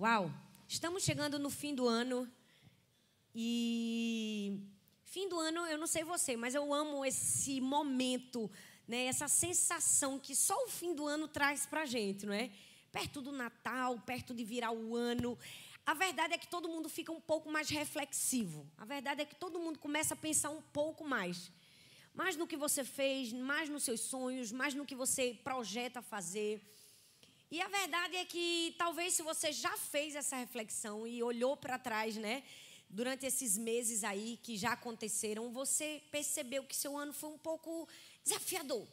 Uau! Estamos chegando no fim do ano e fim do ano, eu não sei você, mas eu amo esse momento, né? Essa sensação que só o fim do ano traz para gente, não é? Perto do Natal, perto de virar o ano. A verdade é que todo mundo fica um pouco mais reflexivo. A verdade é que todo mundo começa a pensar um pouco mais. Mais no que você fez, mais nos seus sonhos, mais no que você projeta fazer. E a verdade é que talvez se você já fez essa reflexão e olhou para trás, né, durante esses meses aí que já aconteceram, você percebeu que seu ano foi um pouco desafiador.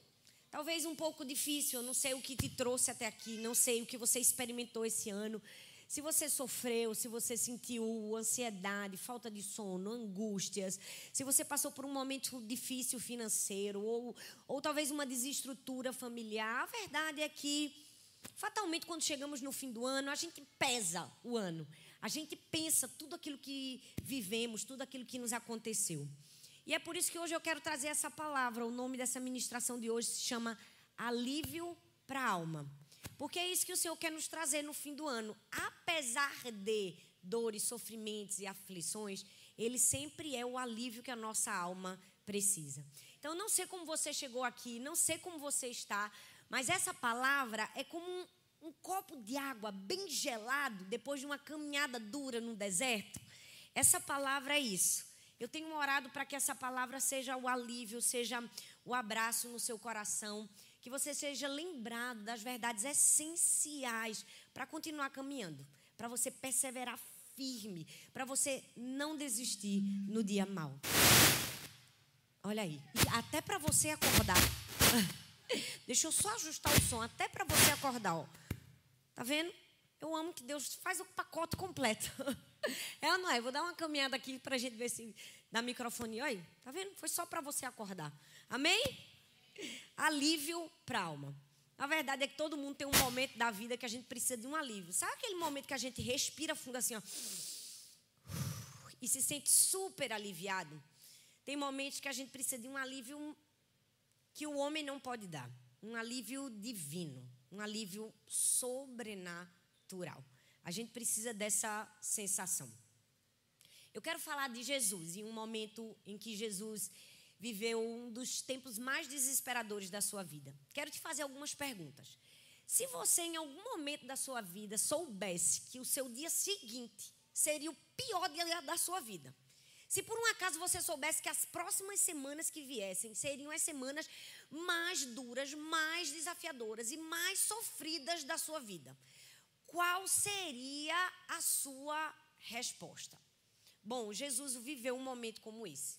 Talvez um pouco difícil, eu não sei o que te trouxe até aqui, não sei o que você experimentou esse ano. Se você sofreu, se você sentiu ansiedade, falta de sono, angústias, se você passou por um momento difícil financeiro ou, ou talvez uma desestrutura familiar, a verdade é que Fatalmente, quando chegamos no fim do ano, a gente pesa o ano. A gente pensa tudo aquilo que vivemos, tudo aquilo que nos aconteceu. E é por isso que hoje eu quero trazer essa palavra. O nome dessa ministração de hoje se chama Alívio para a Alma. Porque é isso que o Senhor quer nos trazer no fim do ano. Apesar de dores, sofrimentos e aflições, Ele sempre é o alívio que a nossa alma precisa. Então, não sei como você chegou aqui, não sei como você está, mas essa palavra é como um, um copo de água bem gelado depois de uma caminhada dura no deserto. Essa palavra é isso. Eu tenho orado para que essa palavra seja o alívio, seja o abraço no seu coração, que você seja lembrado das verdades essenciais para continuar caminhando, para você perseverar firme, para você não desistir no dia mau. Olha aí, até para você acordar. Deixa eu só ajustar o som, até para você acordar. Ó. Tá vendo? Eu amo que Deus faz o pacote completo. É ou não é? Vou dar uma caminhada aqui para a gente ver se dá microfone. Olha, tá vendo? Foi só para você acordar. Amém? Alívio para alma. A verdade é que todo mundo tem um momento da vida que a gente precisa de um alívio. Sabe aquele momento que a gente respira fundo assim, ó, e se sente super aliviado? Tem momentos que a gente precisa de um alívio que o homem não pode dar. Um alívio divino, um alívio sobrenatural. A gente precisa dessa sensação. Eu quero falar de Jesus em um momento em que Jesus viveu um dos tempos mais desesperadores da sua vida. Quero te fazer algumas perguntas. Se você, em algum momento da sua vida, soubesse que o seu dia seguinte seria o pior dia da sua vida, se por um acaso você soubesse que as próximas semanas que viessem seriam as semanas mais duras, mais desafiadoras e mais sofridas da sua vida, qual seria a sua resposta? Bom, Jesus viveu um momento como esse.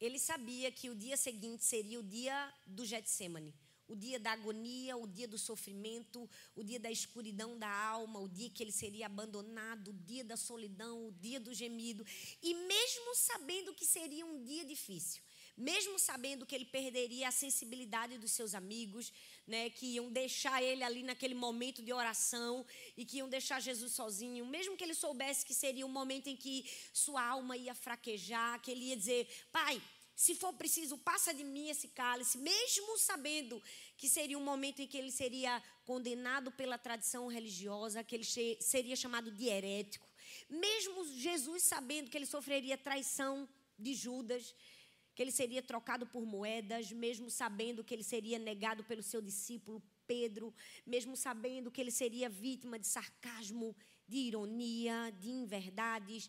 Ele sabia que o dia seguinte seria o dia do Getsemane o dia da agonia, o dia do sofrimento, o dia da escuridão da alma, o dia que ele seria abandonado, o dia da solidão, o dia do gemido. E mesmo sabendo que seria um dia difícil, mesmo sabendo que ele perderia a sensibilidade dos seus amigos, né, que iam deixar ele ali naquele momento de oração e que iam deixar Jesus sozinho, mesmo que ele soubesse que seria um momento em que sua alma ia fraquejar, que ele ia dizer: Pai, se for preciso, passa de mim esse cálice, mesmo sabendo que seria um momento em que ele seria condenado pela tradição religiosa, que ele seria chamado de herético, mesmo Jesus sabendo que ele sofreria traição de Judas, que ele seria trocado por moedas, mesmo sabendo que ele seria negado pelo seu discípulo Pedro, mesmo sabendo que ele seria vítima de sarcasmo, de ironia, de inverdades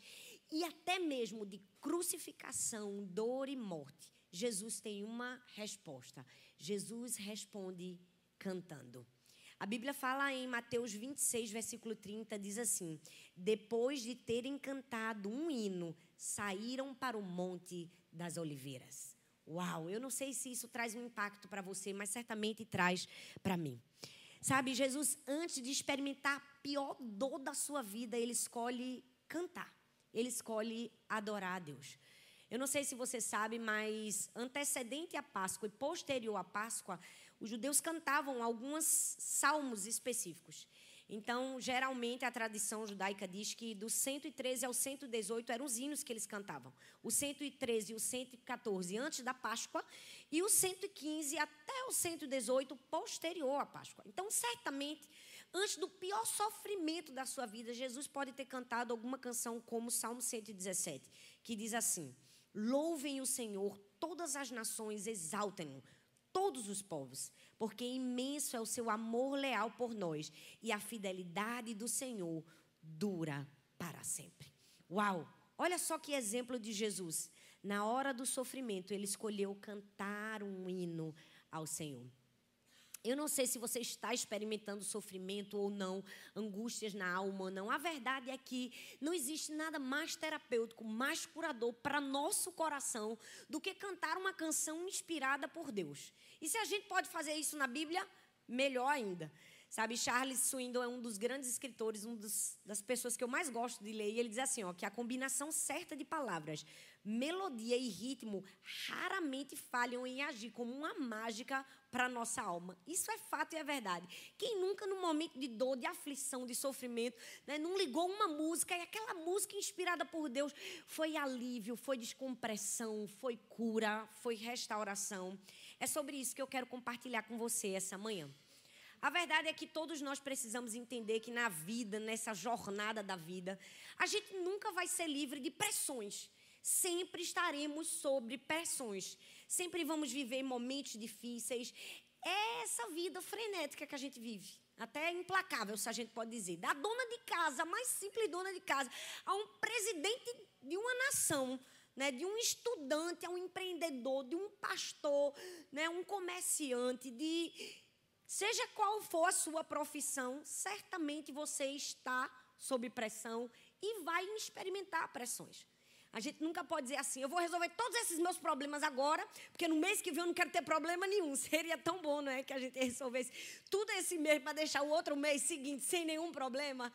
e até mesmo de crucificação, dor e morte, Jesus tem uma resposta. Jesus responde cantando. A Bíblia fala em Mateus 26, versículo 30, diz assim: Depois de terem cantado um hino, saíram para o Monte das Oliveiras. Uau, eu não sei se isso traz um impacto para você, mas certamente traz para mim. Sabe, Jesus, antes de experimentar a pior dor da sua vida, ele escolhe cantar ele escolhe adorar a Deus. Eu não sei se você sabe, mas antecedente à Páscoa e posterior à Páscoa, os judeus cantavam alguns salmos específicos. Então, geralmente, a tradição judaica diz que do 113 ao 118 eram os hinos que eles cantavam. O 113 e o 114 antes da Páscoa e o 115 até o 118 posterior à Páscoa. Então, certamente, Antes do pior sofrimento da sua vida, Jesus pode ter cantado alguma canção como Salmo 117, que diz assim: Louvem o Senhor todas as nações, exaltem-no todos os povos, porque imenso é o seu amor leal por nós e a fidelidade do Senhor dura para sempre. Uau! Olha só que exemplo de Jesus. Na hora do sofrimento, ele escolheu cantar um hino ao Senhor. Eu não sei se você está experimentando sofrimento ou não, angústias na alma ou não. A verdade é que não existe nada mais terapêutico, mais curador para nosso coração do que cantar uma canção inspirada por Deus. E se a gente pode fazer isso na Bíblia, melhor ainda. Sabe, Charles Swindoll é um dos grandes escritores, uma das pessoas que eu mais gosto de ler, e ele diz assim, ó, que a combinação certa de palavras, melodia e ritmo raramente falham em agir como uma mágica para a nossa alma. Isso é fato e é verdade. Quem nunca, num momento de dor, de aflição, de sofrimento, né, não ligou uma música e aquela música inspirada por Deus foi alívio, foi descompressão, foi cura, foi restauração. É sobre isso que eu quero compartilhar com você essa manhã. A verdade é que todos nós precisamos entender que na vida, nessa jornada da vida, a gente nunca vai ser livre de pressões. Sempre estaremos sobre pressões. Sempre vamos viver momentos difíceis. É essa vida frenética que a gente vive. Até implacável, se a gente pode dizer. Da dona de casa, a mais simples dona de casa, a um presidente de uma nação. Né, de um estudante a um empreendedor, de um pastor, né, um comerciante, de Seja qual for a sua profissão, certamente você está sob pressão e vai experimentar pressões. A gente nunca pode dizer assim, eu vou resolver todos esses meus problemas agora, porque no mês que vem eu não quero ter problema nenhum. Seria tão bom, não é, que a gente resolvesse tudo esse mês para deixar o outro mês seguinte sem nenhum problema.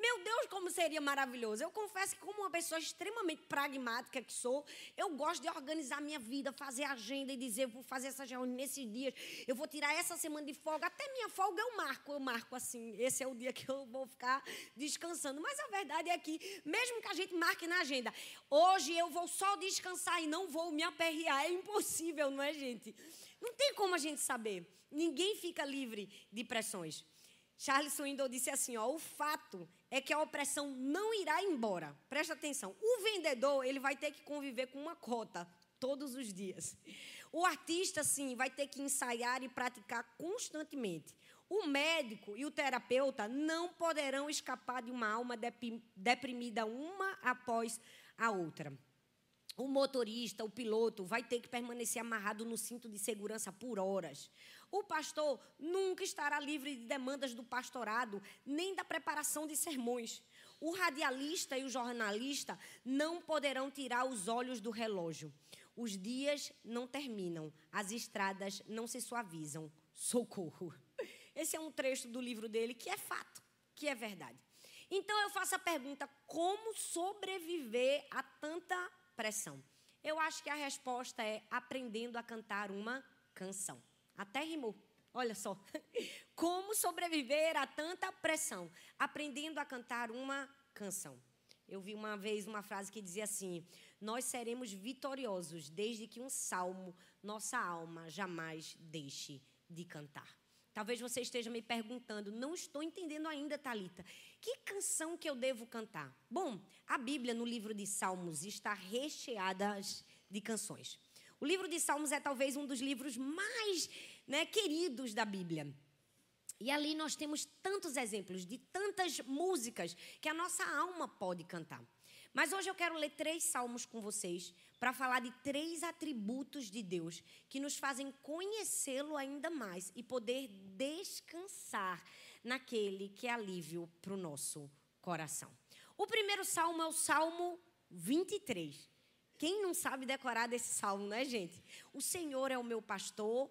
Meu Deus, como seria maravilhoso. Eu confesso que, como uma pessoa extremamente pragmática que sou, eu gosto de organizar minha vida, fazer agenda e dizer, vou fazer essa reunião nesses dias, eu vou tirar essa semana de folga. Até minha folga eu marco, eu marco assim, esse é o dia que eu vou ficar descansando. Mas a verdade é que, mesmo que a gente marque na agenda, hoje eu vou só descansar e não vou me aperrear, é impossível, não é, gente? Não tem como a gente saber. Ninguém fica livre de pressões. Charles Swindoll disse assim: ó, o fato é que a opressão não irá embora. Presta atenção. O vendedor ele vai ter que conviver com uma cota todos os dias. O artista, sim, vai ter que ensaiar e praticar constantemente. O médico e o terapeuta não poderão escapar de uma alma deprimida uma após a outra. O motorista, o piloto, vai ter que permanecer amarrado no cinto de segurança por horas. O pastor nunca estará livre de demandas do pastorado, nem da preparação de sermões. O radialista e o jornalista não poderão tirar os olhos do relógio. Os dias não terminam, as estradas não se suavizam. Socorro. Esse é um trecho do livro dele que é fato, que é verdade. Então eu faço a pergunta: como sobreviver a tanta pressão? Eu acho que a resposta é aprendendo a cantar uma canção. Até rimou. Olha só. Como sobreviver a tanta pressão? Aprendendo a cantar uma canção. Eu vi uma vez uma frase que dizia assim: Nós seremos vitoriosos desde que um salmo nossa alma jamais deixe de cantar. Talvez você esteja me perguntando, não estou entendendo ainda, Talita. Que canção que eu devo cantar? Bom, a Bíblia no livro de Salmos está recheada de canções. O livro de Salmos é talvez um dos livros mais né, queridos da Bíblia. E ali nós temos tantos exemplos de tantas músicas que a nossa alma pode cantar. Mas hoje eu quero ler três salmos com vocês para falar de três atributos de Deus que nos fazem conhecê-lo ainda mais e poder descansar naquele que é alívio para o nosso coração. O primeiro salmo é o Salmo 23. Quem não sabe decorar desse salmo, né, gente? O Senhor é o meu pastor,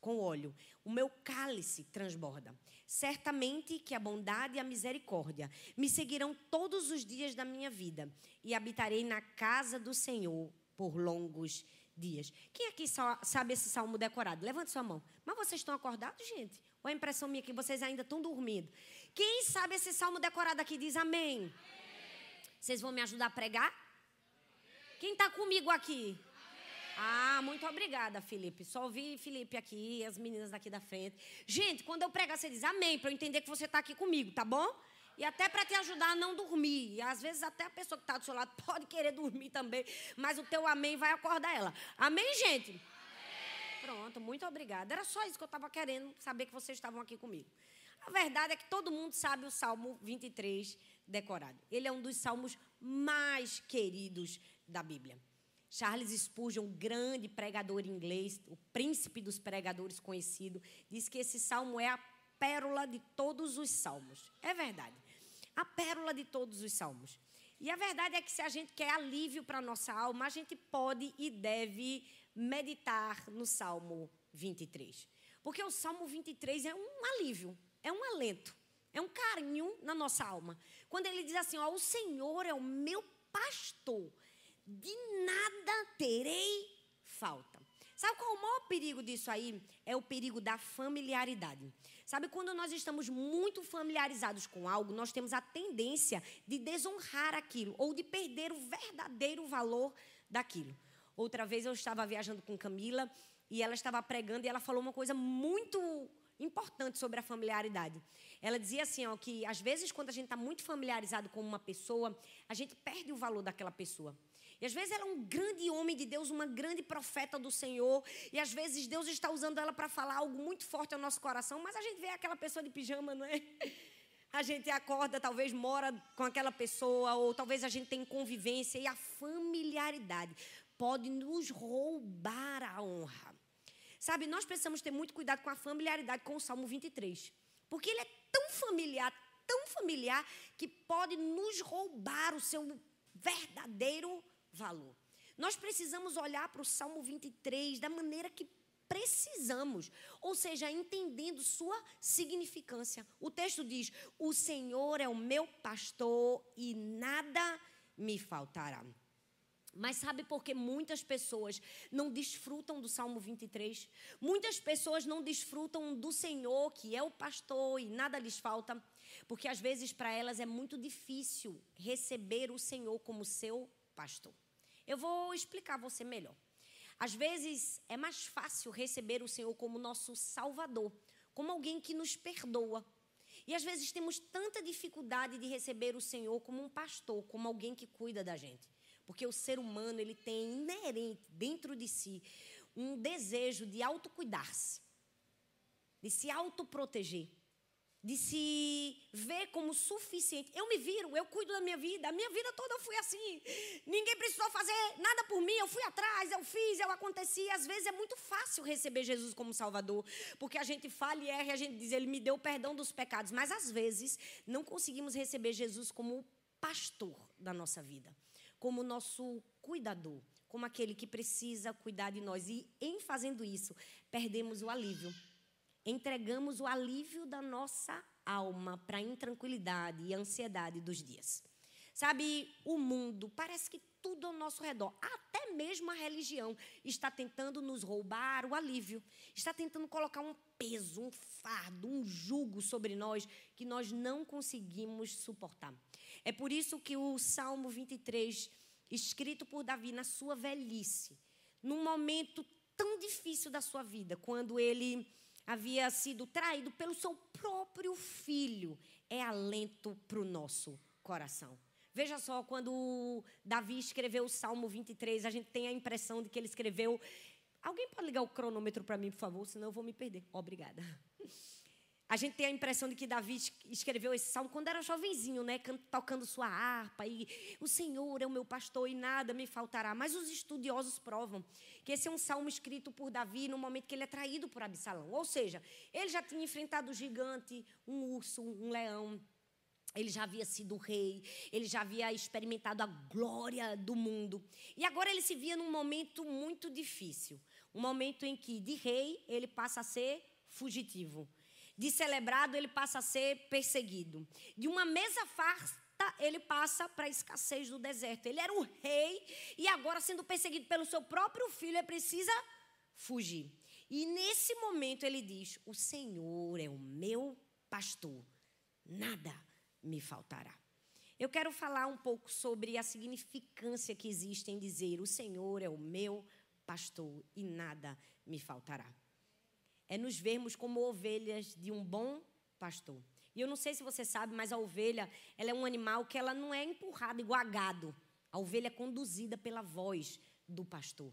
Com óleo, o meu cálice transborda. Certamente que a bondade e a misericórdia me seguirão todos os dias da minha vida e habitarei na casa do Senhor por longos dias. Quem aqui sabe esse salmo decorado? Levante sua mão. Mas vocês estão acordados, gente? Ou a impressão minha que vocês ainda estão dormindo? Quem sabe esse salmo decorado aqui diz amém? amém. Vocês vão me ajudar a pregar? Quem está comigo aqui? Ah, muito obrigada, Felipe. Só ouvi Felipe aqui, as meninas daqui da frente. Gente, quando eu pregar, você diz amém, para eu entender que você está aqui comigo, tá bom? E até para te ajudar a não dormir. E às vezes até a pessoa que está do seu lado pode querer dormir também, mas o teu amém vai acordar ela. Amém, gente? Amém. Pronto, muito obrigada. Era só isso que eu estava querendo saber que vocês estavam aqui comigo. A verdade é que todo mundo sabe o Salmo 23 decorado. Ele é um dos salmos mais queridos da Bíblia. Charles Spurgeon, grande pregador inglês, o príncipe dos pregadores conhecido, diz que esse salmo é a pérola de todos os salmos. É verdade. A pérola de todos os salmos. E a verdade é que se a gente quer alívio para a nossa alma, a gente pode e deve meditar no Salmo 23. Porque o Salmo 23 é um alívio, é um alento, é um carinho na nossa alma. Quando ele diz assim: ó, o Senhor é o meu pastor de nada terei falta. Sabe qual é o maior perigo disso aí? É o perigo da familiaridade. Sabe, quando nós estamos muito familiarizados com algo, nós temos a tendência de desonrar aquilo ou de perder o verdadeiro valor daquilo. Outra vez eu estava viajando com Camila e ela estava pregando e ela falou uma coisa muito importante sobre a familiaridade. Ela dizia assim, ó, que às vezes quando a gente está muito familiarizado com uma pessoa, a gente perde o valor daquela pessoa. E às vezes ela é um grande homem de Deus, uma grande profeta do Senhor. E às vezes Deus está usando ela para falar algo muito forte ao nosso coração. Mas a gente vê aquela pessoa de pijama, não é? A gente acorda, talvez mora com aquela pessoa, ou talvez a gente tem convivência. E a familiaridade pode nos roubar a honra. Sabe, nós precisamos ter muito cuidado com a familiaridade com o Salmo 23. Porque ele é tão familiar, tão familiar, que pode nos roubar o seu verdadeiro valor. Nós precisamos olhar para o Salmo 23 da maneira que precisamos, ou seja, entendendo sua significância. O texto diz: O Senhor é o meu pastor e nada me faltará. Mas sabe por que muitas pessoas não desfrutam do Salmo 23? Muitas pessoas não desfrutam do Senhor, que é o pastor, e nada lhes falta, porque às vezes para elas é muito difícil receber o Senhor como seu pastor. Eu vou explicar você melhor. Às vezes é mais fácil receber o Senhor como nosso Salvador, como alguém que nos perdoa. E às vezes temos tanta dificuldade de receber o Senhor como um pastor, como alguém que cuida da gente. Porque o ser humano, ele tem inerente dentro de si um desejo de autocuidar-se, de se autoproteger de se ver como suficiente. Eu me viro, eu cuido da minha vida. A minha vida toda eu fui assim. Ninguém precisou fazer nada por mim. Eu fui atrás, eu fiz, eu aconteci. Às vezes é muito fácil receber Jesus como Salvador, porque a gente fala e erra a gente diz, Ele me deu perdão dos pecados. Mas às vezes não conseguimos receber Jesus como pastor da nossa vida, como nosso cuidador, como aquele que precisa cuidar de nós. E em fazendo isso, perdemos o alívio entregamos o alívio da nossa alma para a intranquilidade e ansiedade dos dias. Sabe, o mundo, parece que tudo ao nosso redor, até mesmo a religião, está tentando nos roubar o alívio, está tentando colocar um peso, um fardo, um jugo sobre nós que nós não conseguimos suportar. É por isso que o Salmo 23, escrito por Davi na sua velhice, num momento tão difícil da sua vida, quando ele havia sido traído pelo seu próprio filho, é alento para o nosso coração. Veja só, quando Davi escreveu o Salmo 23, a gente tem a impressão de que ele escreveu. Alguém pode ligar o cronômetro para mim, por favor? Senão eu vou me perder. Obrigada. A gente tem a impressão de que Davi escreveu esse salmo quando era jovenzinho, né? Tocando sua harpa e o Senhor é o meu pastor e nada me faltará. Mas os estudiosos provam que esse é um salmo escrito por Davi no momento que ele é traído por Absalão. Ou seja, ele já tinha enfrentado um gigante, um urso, um leão. Ele já havia sido rei, ele já havia experimentado a glória do mundo. E agora ele se via num momento muito difícil Um momento em que de rei ele passa a ser fugitivo. De celebrado ele passa a ser perseguido. De uma mesa farta ele passa para a escassez do deserto. Ele era o rei e agora sendo perseguido pelo seu próprio filho, ele precisa fugir. E nesse momento ele diz: "O Senhor é o meu pastor. Nada me faltará." Eu quero falar um pouco sobre a significância que existe em dizer: O Senhor é o meu pastor e nada me faltará. É nos vermos como ovelhas de um bom pastor. E eu não sei se você sabe, mas a ovelha, ela é um animal que ela não é empurrada igual a gado. A ovelha é conduzida pela voz do pastor.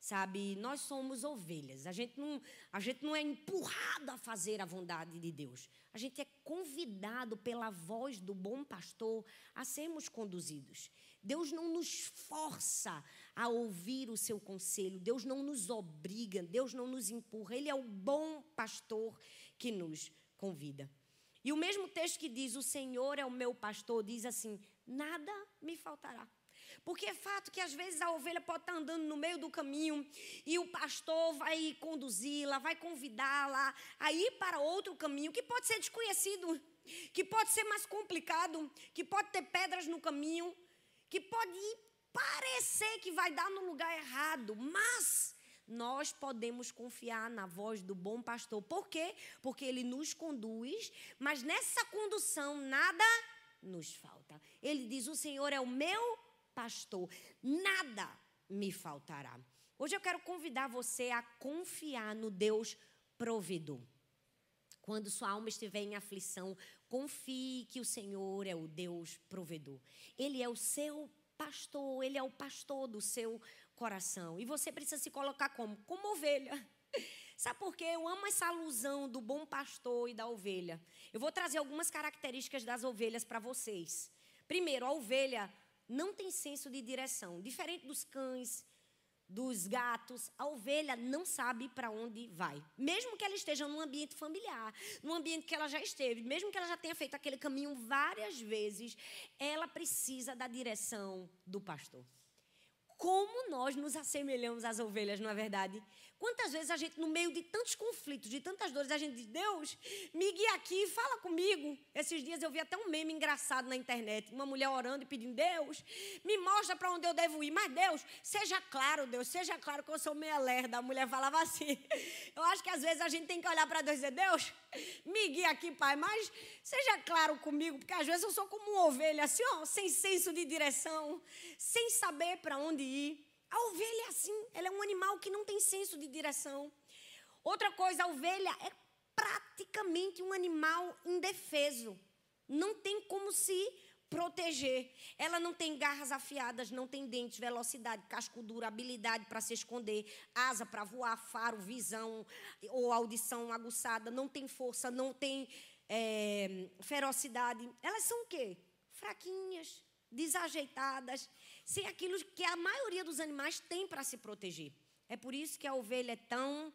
Sabe, nós somos ovelhas. A gente não, a gente não é empurrado a fazer a vontade de Deus. A gente é convidado pela voz do bom pastor a sermos conduzidos. Deus não nos força a ouvir o seu conselho. Deus não nos obriga, Deus não nos empurra. Ele é o bom pastor que nos convida. E o mesmo texto que diz: "O Senhor é o meu pastor", diz assim: "Nada me faltará". Porque é fato que às vezes a ovelha pode estar andando no meio do caminho e o pastor vai conduzi-la, vai convidá-la a ir para outro caminho que pode ser desconhecido, que pode ser mais complicado, que pode ter pedras no caminho, que pode parecer que vai dar no lugar errado, mas nós podemos confiar na voz do bom pastor. Por quê? Porque ele nos conduz, mas nessa condução nada nos falta. Ele diz: O Senhor é o meu pastor, nada me faltará. Hoje eu quero convidar você a confiar no Deus provedor. Quando sua alma estiver em aflição, confie que o Senhor é o Deus provedor. Ele é o seu pastor, ele é o pastor do seu coração. E você precisa se colocar como? Como ovelha. Sabe por quê? Eu amo essa alusão do bom pastor e da ovelha. Eu vou trazer algumas características das ovelhas para vocês. Primeiro, a ovelha não tem senso de direção. Diferente dos cães, dos gatos, a ovelha não sabe para onde vai. Mesmo que ela esteja num ambiente familiar, num ambiente que ela já esteve, mesmo que ela já tenha feito aquele caminho várias vezes, ela precisa da direção do pastor. Nós nos assemelhamos às ovelhas, não é verdade? Quantas vezes a gente, no meio de tantos conflitos, de tantas dores, a gente diz: Deus, me guia aqui, fala comigo. Esses dias eu vi até um meme engraçado na internet. Uma mulher orando e pedindo: Deus, me mostra para onde eu devo ir. Mas Deus, seja claro, Deus, seja claro que eu sou meia lerda. A mulher falava assim. Eu acho que às vezes a gente tem que olhar para Deus e dizer: Deus, me guia aqui, Pai, mas seja claro comigo, porque às vezes eu sou como uma ovelha, assim, ó, sem senso de direção, sem saber para onde ir. A ovelha é assim, ela é um animal que não tem senso de direção. Outra coisa, a ovelha é praticamente um animal indefeso. Não tem como se proteger. Ela não tem garras afiadas, não tem dentes, velocidade, casco duro, habilidade para se esconder, asa para voar, faro, visão ou audição aguçada, não tem força, não tem é, ferocidade. Elas são o quê? Fraquinhas, desajeitadas, sem aquilo que a maioria dos animais tem para se proteger. É por isso que a ovelha é tão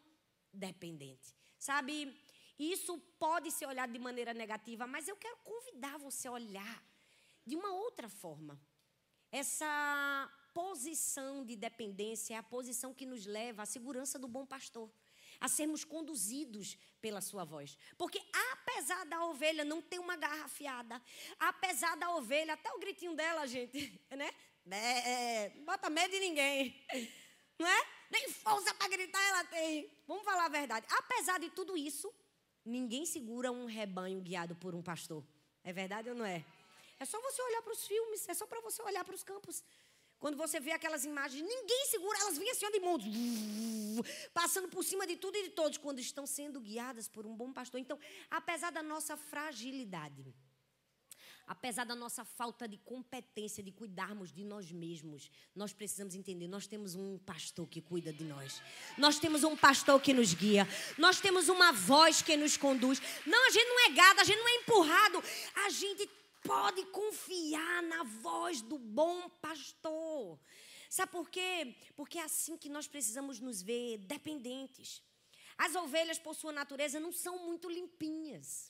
dependente. Sabe, isso pode ser olhado de maneira negativa, mas eu quero convidar você a olhar de uma outra forma. Essa posição de dependência é a posição que nos leva à segurança do bom pastor a sermos conduzidos pela sua voz. Porque apesar da ovelha não ter uma garra afiada, apesar da ovelha, até o gritinho dela, gente, né? É, bota medo de ninguém. Não é? Nem força para gritar ela tem. Vamos falar a verdade. Apesar de tudo isso, ninguém segura um rebanho guiado por um pastor. É verdade ou não é? É só você olhar para os filmes, é só para você olhar para os campos. Quando você vê aquelas imagens, ninguém segura, elas vêm assim de mundo, passando por cima de tudo e de todos, quando estão sendo guiadas por um bom pastor. Então, apesar da nossa fragilidade, apesar da nossa falta de competência de cuidarmos de nós mesmos, nós precisamos entender: nós temos um pastor que cuida de nós, nós temos um pastor que nos guia, nós temos uma voz que nos conduz. Não, a gente não é gado, a gente não é empurrado, a gente pode confiar na voz do bom pastor. Sabe por quê? Porque é assim que nós precisamos nos ver dependentes. As ovelhas, por sua natureza, não são muito limpinhas.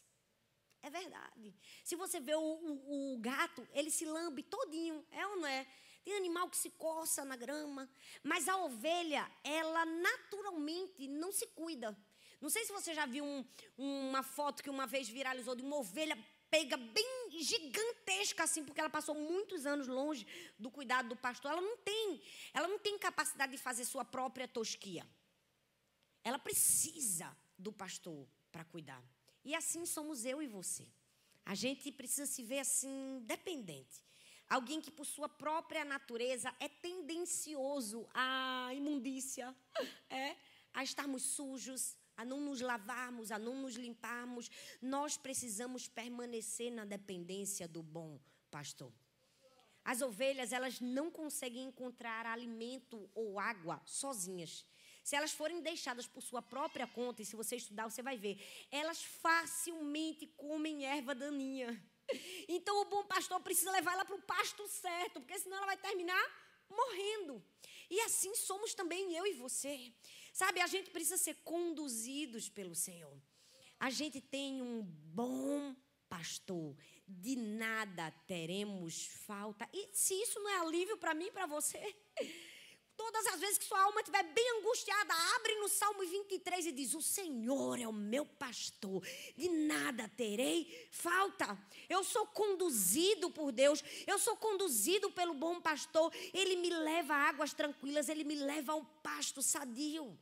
É verdade. Se você vê o, o, o gato, ele se lambe todinho. É ou não é? Tem animal que se coça na grama. Mas a ovelha, ela naturalmente não se cuida. Não sei se você já viu um, uma foto que uma vez viralizou de uma ovelha pega bem gigantesca assim, porque ela passou muitos anos longe do cuidado do pastor. Ela não tem, ela não tem capacidade de fazer sua própria tosquia. Ela precisa do pastor para cuidar. E assim somos eu e você. A gente precisa se ver assim dependente. Alguém que por sua própria natureza é tendencioso à imundícia, é, a estarmos sujos, a não nos lavarmos, a não nos limparmos. Nós precisamos permanecer na dependência do bom pastor. As ovelhas, elas não conseguem encontrar alimento ou água sozinhas. Se elas forem deixadas por sua própria conta, e se você estudar, você vai ver, elas facilmente comem erva daninha. Então o bom pastor precisa levar ela para o pasto certo, porque senão ela vai terminar morrendo. E assim somos também eu e você. Sabe, a gente precisa ser conduzidos pelo Senhor. A gente tem um bom pastor, de nada teremos falta. E se isso não é alívio para mim e para você? Todas as vezes que sua alma estiver bem angustiada, abre no Salmo 23 e diz: O Senhor é o meu pastor, de nada terei falta. Eu sou conduzido por Deus, eu sou conduzido pelo bom pastor. Ele me leva a águas tranquilas, ele me leva ao pasto sadio.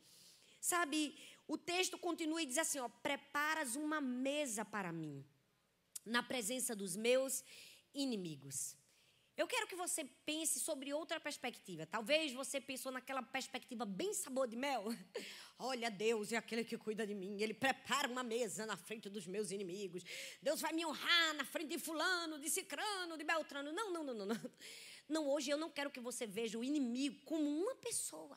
Sabe, o texto continua e diz assim: ó, preparas uma mesa para mim, na presença dos meus inimigos. Eu quero que você pense sobre outra perspectiva. Talvez você pensou naquela perspectiva bem sabor de mel. Olha, Deus é aquele que cuida de mim. Ele prepara uma mesa na frente dos meus inimigos. Deus vai me honrar na frente de fulano, de cicrano, de beltrano. Não, não, não, não, não. Não, hoje eu não quero que você veja o inimigo como uma pessoa.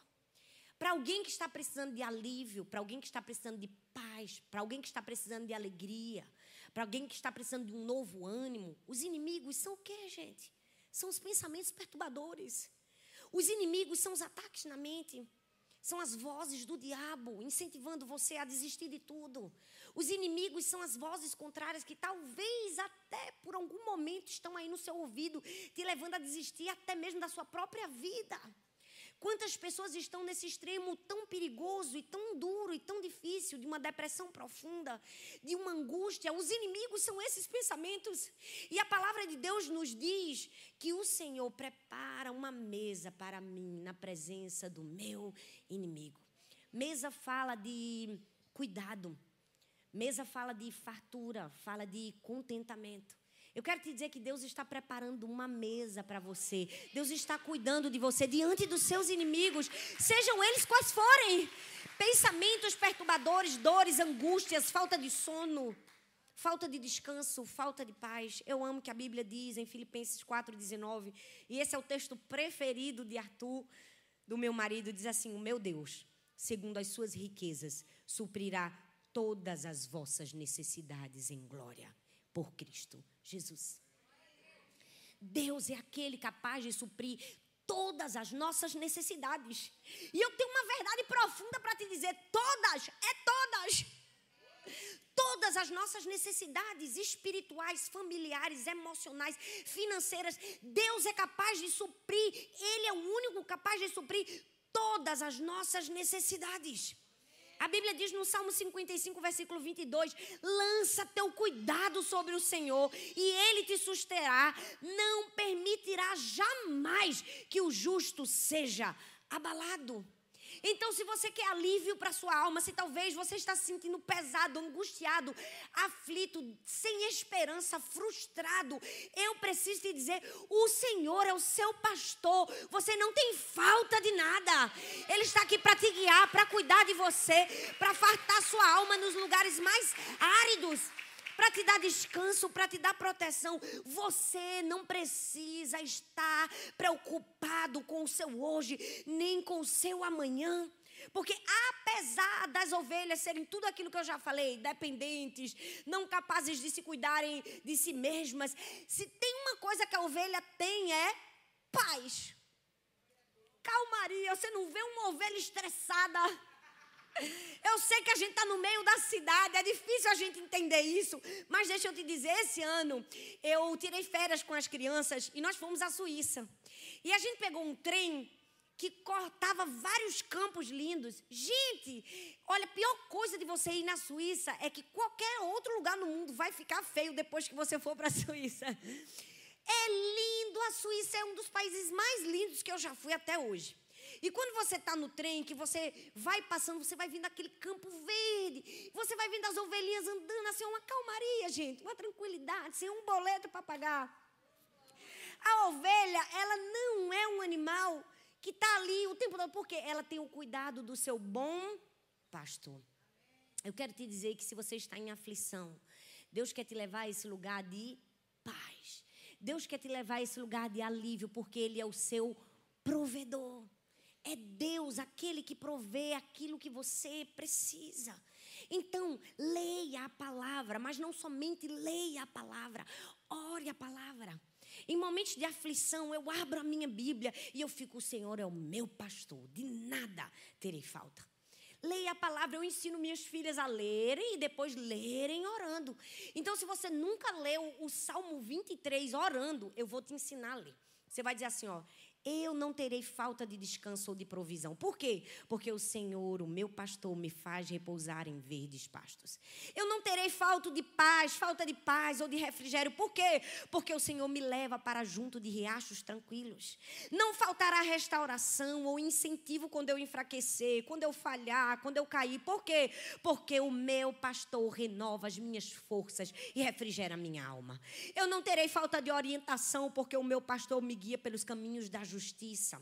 Para alguém que está precisando de alívio, para alguém que está precisando de paz, para alguém que está precisando de alegria, para alguém que está precisando de um novo ânimo, os inimigos são o quê, gente? São os pensamentos perturbadores. Os inimigos são os ataques na mente. São as vozes do diabo incentivando você a desistir de tudo. Os inimigos são as vozes contrárias que talvez até por algum momento estão aí no seu ouvido, te levando a desistir até mesmo da sua própria vida. Quantas pessoas estão nesse extremo tão perigoso e tão duro e tão difícil de uma depressão profunda, de uma angústia? Os inimigos são esses pensamentos. E a palavra de Deus nos diz que o Senhor prepara uma mesa para mim na presença do meu inimigo. Mesa fala de cuidado. Mesa fala de fartura, fala de contentamento. Eu quero te dizer que Deus está preparando uma mesa para você. Deus está cuidando de você diante dos seus inimigos, sejam eles quais forem. Pensamentos perturbadores, dores, angústias, falta de sono, falta de descanso, falta de paz. Eu amo que a Bíblia diz em Filipenses 4:19, e esse é o texto preferido de Arthur, do meu marido, diz assim: "O meu Deus, segundo as suas riquezas, suprirá todas as vossas necessidades em glória por Cristo Jesus. Deus é aquele capaz de suprir todas as nossas necessidades. E eu tenho uma verdade profunda para te dizer: todas, é todas. Todas as nossas necessidades espirituais, familiares, emocionais, financeiras, Deus é capaz de suprir, Ele é o único capaz de suprir todas as nossas necessidades. A Bíblia diz no Salmo 55, versículo 22: lança teu cuidado sobre o Senhor e ele te susterá, não permitirá jamais que o justo seja abalado. Então, se você quer alívio para sua alma, se talvez você está se sentindo pesado, angustiado, aflito, sem esperança, frustrado, eu preciso te dizer: o Senhor é o seu pastor. Você não tem falta de nada. Ele está aqui para te guiar, para cuidar de você, para fartar sua alma nos lugares mais áridos para te dar descanso, para te dar proteção. Você não precisa estar preocupado com o seu hoje, nem com o seu amanhã. Porque apesar das ovelhas serem tudo aquilo que eu já falei, dependentes, não capazes de se cuidarem de si mesmas, se tem uma coisa que a ovelha tem é paz. Calmaria, você não vê uma ovelha estressada eu sei que a gente está no meio da cidade, é difícil a gente entender isso, mas deixa eu te dizer: esse ano eu tirei férias com as crianças e nós fomos à Suíça. E a gente pegou um trem que cortava vários campos lindos. Gente, olha, a pior coisa de você ir na Suíça é que qualquer outro lugar no mundo vai ficar feio depois que você for para a Suíça. É lindo, a Suíça é um dos países mais lindos que eu já fui até hoje. E quando você está no trem, que você vai passando, você vai vendo aquele campo verde, você vai vendo as ovelhinhas andando, assim, uma calmaria, gente, uma tranquilidade, sem um boleto para pagar. A ovelha, ela não é um animal que está ali o tempo todo, porque ela tem o cuidado do seu bom pastor. Eu quero te dizer que se você está em aflição, Deus quer te levar a esse lugar de paz. Deus quer te levar a esse lugar de alívio, porque Ele é o seu provedor. É Deus aquele que provê aquilo que você precisa. Então, leia a palavra, mas não somente leia a palavra, ore a palavra. Em momentos de aflição, eu abro a minha Bíblia e eu fico, o Senhor é o meu pastor, de nada terei falta. Leia a palavra, eu ensino minhas filhas a lerem e depois lerem orando. Então, se você nunca leu o Salmo 23 orando, eu vou te ensinar a ler. Você vai dizer assim, ó, eu não terei falta de descanso ou de provisão. Por quê? Porque o Senhor, o meu pastor, me faz repousar em verdes pastos. Eu não terei falta de paz, falta de paz ou de refrigério. Por quê? Porque o Senhor me leva para junto de riachos tranquilos. Não faltará restauração ou incentivo quando eu enfraquecer, quando eu falhar, quando eu cair. Por quê? Porque o meu pastor renova as minhas forças e refrigera a minha alma. Eu não terei falta de orientação, porque o meu pastor me guia pelos caminhos da justiça.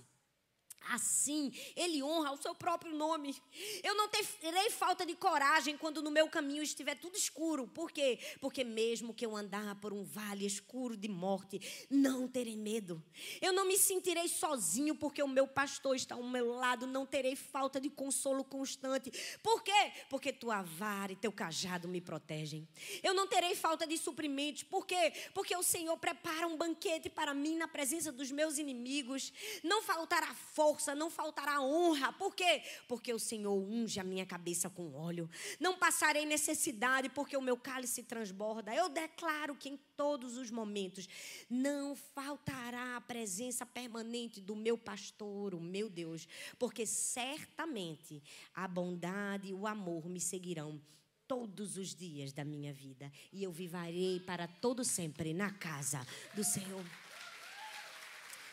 Assim, ele honra o seu próprio nome. Eu não terei falta de coragem quando no meu caminho estiver tudo escuro. Por quê? Porque mesmo que eu andar por um vale escuro de morte, não terei medo. Eu não me sentirei sozinho porque o meu pastor está ao meu lado. Não terei falta de consolo constante. Por quê? Porque tua vara e teu cajado me protegem. Eu não terei falta de suprimentos. Por quê? Porque o Senhor prepara um banquete para mim na presença dos meus inimigos. Não faltará força força, não faltará honra. Por quê? Porque o Senhor unge a minha cabeça com óleo. Não passarei necessidade, porque o meu cálice transborda. Eu declaro que em todos os momentos não faltará a presença permanente do meu pastor, o meu Deus, porque certamente a bondade e o amor me seguirão todos os dias da minha vida e eu viverei para todo sempre na casa do Senhor.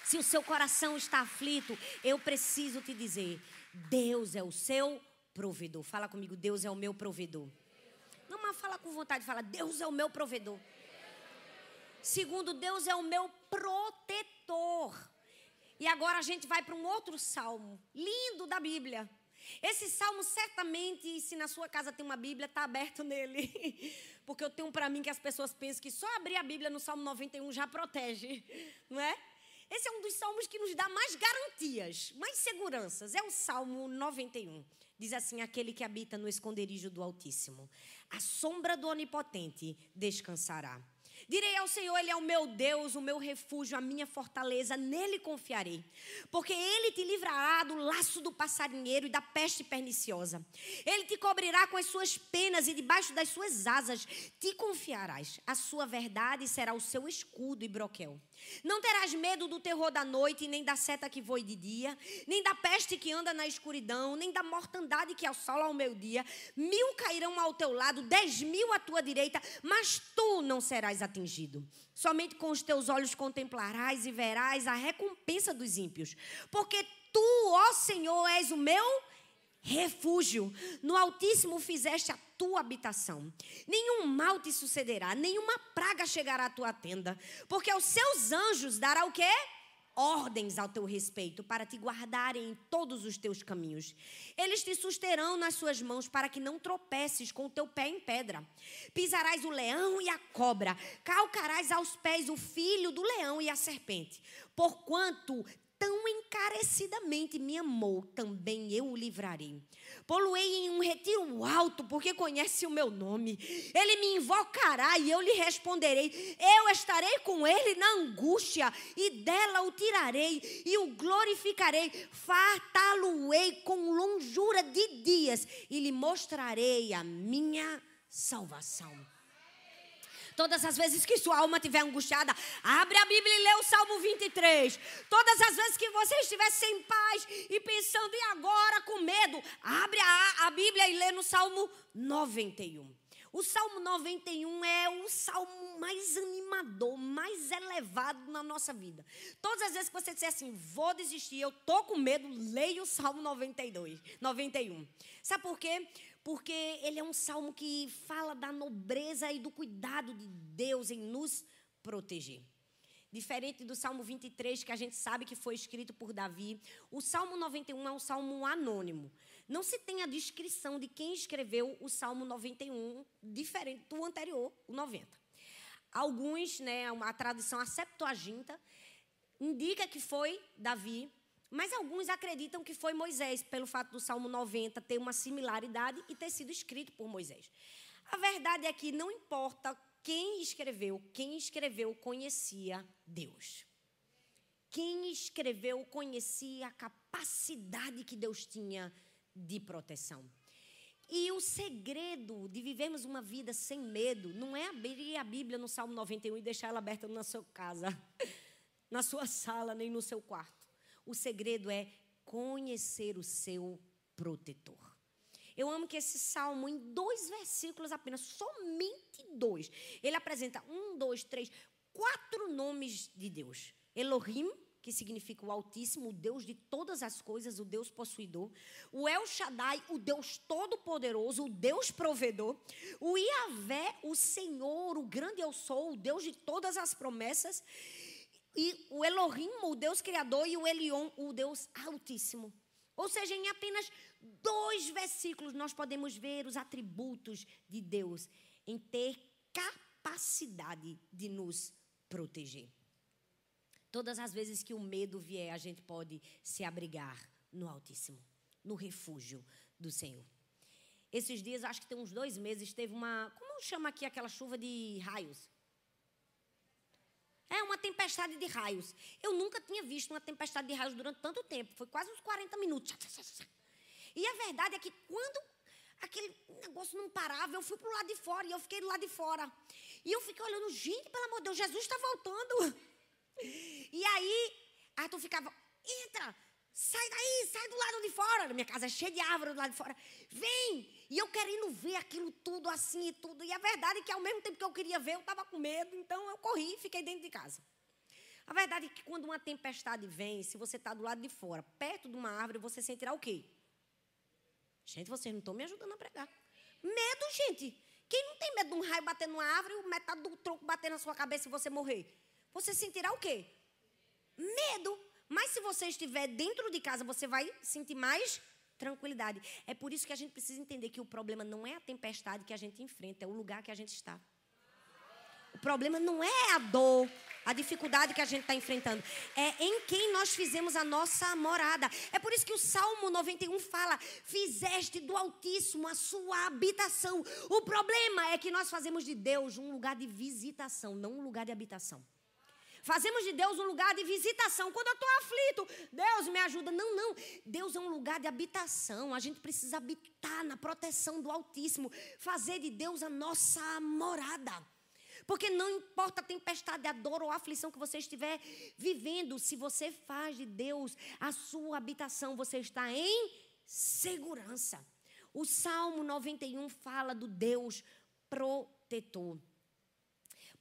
Se o seu coração está aflito, eu preciso te dizer: Deus é o seu provedor. Fala comigo, Deus é o meu provedor. Não, mas fala com vontade, fala, Deus é o meu provedor. Segundo, Deus é o meu protetor. E agora a gente vai para um outro salmo, lindo da Bíblia. Esse salmo certamente, se na sua casa tem uma Bíblia, está aberto nele. Porque eu tenho para mim que as pessoas pensam que só abrir a Bíblia no Salmo 91 já protege, não é? Esse é um dos salmos que nos dá mais garantias, mais seguranças. É o Salmo 91. Diz assim: Aquele que habita no esconderijo do Altíssimo, a sombra do Onipotente descansará. Direi ao Senhor, Ele é o meu Deus, o meu refúgio, a minha fortaleza, nele confiarei. Porque Ele te livrará do laço do passarinheiro e da peste perniciosa. Ele te cobrirá com as suas penas e debaixo das suas asas te confiarás. A sua verdade será o seu escudo e broquel. Não terás medo do terror da noite, nem da seta que voe de dia, nem da peste que anda na escuridão, nem da mortandade que assola ao meu dia. Mil cairão ao teu lado, dez mil à tua direita, mas tu não serás atingido. Somente com os teus olhos contemplarás e verás a recompensa dos ímpios. Porque tu, ó Senhor, és o meu refúgio. No Altíssimo fizeste a tua habitação. Nenhum mal te sucederá, nenhuma praga chegará à tua tenda, porque aos seus anjos dará o quê? Ordens ao teu respeito para te guardarem em todos os teus caminhos. Eles te susterão nas suas mãos para que não tropeces com o teu pé em pedra. Pisarás o leão e a cobra, calcarás aos pés o filho do leão e a serpente. Porquanto tão encarecidamente me amou, também eu o livrarei. Poluei em um retiro alto, porque conhece o meu nome. Ele me invocará e eu lhe responderei. Eu estarei com ele na angústia, e dela o tirarei e o glorificarei. Fartá-lo-ei com longura de dias e lhe mostrarei a minha salvação. Todas as vezes que sua alma estiver angustiada, abre a Bíblia e lê o Salmo 23. Todas as vezes que você estiver sem paz e pensando, e agora com medo, abre a, a Bíblia e lê no Salmo 91. O Salmo 91 é o salmo mais animador, mais elevado na nossa vida. Todas as vezes que você disser assim, vou desistir, eu tô com medo, leia o Salmo 92, 91. Sabe por quê? Porque ele é um salmo que fala da nobreza e do cuidado de Deus em nos proteger. Diferente do Salmo 23, que a gente sabe que foi escrito por Davi, o Salmo 91 é um salmo anônimo. Não se tem a descrição de quem escreveu o Salmo 91, diferente do anterior, o 90. Alguns, né, a tradução, a Septuaginta, indica que foi Davi, mas alguns acreditam que foi Moisés, pelo fato do Salmo 90 ter uma similaridade e ter sido escrito por Moisés. A verdade é que não importa quem escreveu, quem escreveu conhecia Deus. Quem escreveu conhecia a capacidade que Deus tinha de proteção. E o segredo de vivermos uma vida sem medo não é abrir a Bíblia no Salmo 91 e deixar ela aberta na sua casa, na sua sala, nem no seu quarto. O segredo é conhecer o seu protetor. Eu amo que esse salmo, em dois versículos apenas, somente dois, ele apresenta um, dois, três, quatro nomes de Deus: Elohim, que significa o Altíssimo, o Deus de todas as coisas, o Deus possuidor. O El Shaddai, o Deus todo-poderoso, o Deus provedor. O Iavé, o Senhor, o grande eu sou, o Deus de todas as promessas. E o Elohim, o Deus criador, e o Elion, o Deus altíssimo. Ou seja, em apenas dois versículos nós podemos ver os atributos de Deus em ter capacidade de nos proteger. Todas as vezes que o medo vier, a gente pode se abrigar no Altíssimo, no refúgio do Senhor. Esses dias, acho que tem uns dois meses, teve uma. Como chama aqui aquela chuva de raios? É uma tempestade de raios. Eu nunca tinha visto uma tempestade de raios durante tanto tempo. Foi quase uns 40 minutos. E a verdade é que quando aquele negócio não parava, eu fui para o lado de fora e eu fiquei do lado de fora. E eu fiquei olhando, gente, pelo amor de Deus, Jesus está voltando. E aí, Arthur ficava, entra, sai daí, sai do lado de fora. Minha casa é cheia de árvore do lado de fora. Vem! E eu querendo ver aquilo tudo assim e tudo. E a verdade é que ao mesmo tempo que eu queria ver, eu estava com medo. Então eu corri e fiquei dentro de casa. A verdade é que quando uma tempestade vem, se você está do lado de fora, perto de uma árvore, você sentirá o quê? Gente, vocês não estão me ajudando a pregar. Medo, gente. Quem não tem medo de um raio bater numa árvore e metade do tronco bater na sua cabeça e você morrer? você sentirá o quê? Medo. Mas se você estiver dentro de casa, você vai sentir mais tranquilidade. É por isso que a gente precisa entender que o problema não é a tempestade que a gente enfrenta, é o lugar que a gente está. O problema não é a dor, a dificuldade que a gente está enfrentando. É em quem nós fizemos a nossa morada. É por isso que o Salmo 91 fala: Fizeste do Altíssimo a sua habitação. O problema é que nós fazemos de Deus um lugar de visitação, não um lugar de habitação. Fazemos de Deus um lugar de visitação. Quando eu estou aflito, Deus me ajuda. Não, não. Deus é um lugar de habitação. A gente precisa habitar na proteção do Altíssimo. Fazer de Deus a nossa morada. Porque não importa a tempestade, a dor ou a aflição que você estiver vivendo, se você faz de Deus a sua habitação, você está em segurança. O Salmo 91 fala do Deus protetor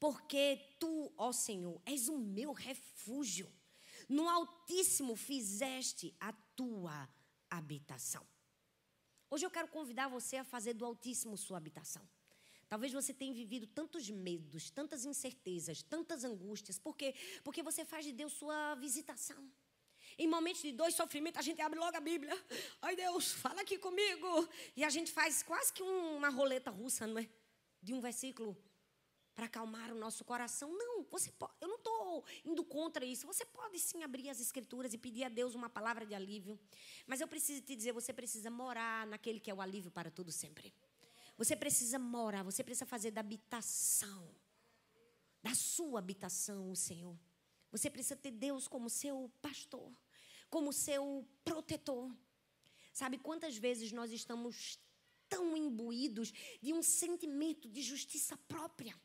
porque tu, ó Senhor, és o meu refúgio. No Altíssimo fizeste a tua habitação. Hoje eu quero convidar você a fazer do Altíssimo sua habitação. Talvez você tenha vivido tantos medos, tantas incertezas, tantas angústias. Por quê? Porque você faz de Deus sua visitação. Em momentos de dor e sofrimento, a gente abre logo a Bíblia. Ai, Deus, fala aqui comigo. E a gente faz quase que uma roleta russa, não é? De um versículo para acalmar o nosso coração. Não, você pode, eu não estou indo contra isso. Você pode sim abrir as escrituras e pedir a Deus uma palavra de alívio. Mas eu preciso te dizer, você precisa morar naquele que é o alívio para tudo sempre. Você precisa morar, você precisa fazer da habitação, da sua habitação, o Senhor. Você precisa ter Deus como seu pastor, como seu protetor. Sabe quantas vezes nós estamos tão imbuídos de um sentimento de justiça própria?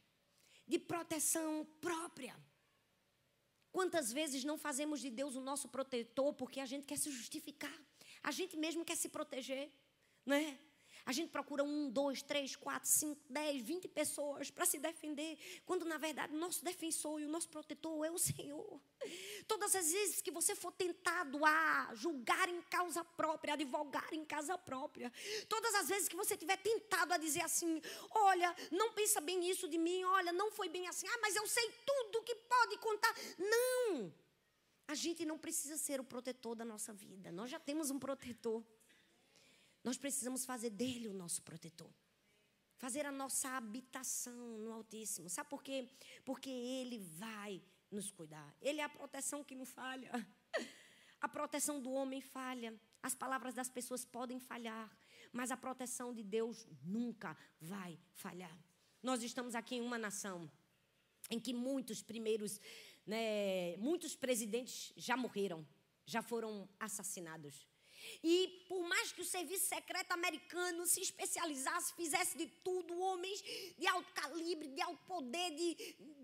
De proteção própria. Quantas vezes não fazemos de Deus o nosso protetor porque a gente quer se justificar, a gente mesmo quer se proteger, não é? A gente procura um, dois, três, quatro, cinco, dez, vinte pessoas para se defender, quando na verdade o nosso defensor e o nosso protetor é o Senhor. Todas as vezes que você for tentado a julgar em causa própria, advogar em casa própria, todas as vezes que você tiver tentado a dizer assim: olha, não pensa bem isso de mim, olha, não foi bem assim, ah, mas eu sei tudo que pode contar. Não! A gente não precisa ser o protetor da nossa vida, nós já temos um protetor. Nós precisamos fazer dele o nosso protetor. Fazer a nossa habitação no Altíssimo. Sabe por quê? Porque ele vai nos cuidar. Ele é a proteção que não falha. A proteção do homem falha. As palavras das pessoas podem falhar. Mas a proteção de Deus nunca vai falhar. Nós estamos aqui em uma nação em que muitos primeiros, né, muitos presidentes já morreram, já foram assassinados. E por mais que o serviço secreto americano se especializasse, fizesse de tudo, homens de alto calibre, de alto poder, de,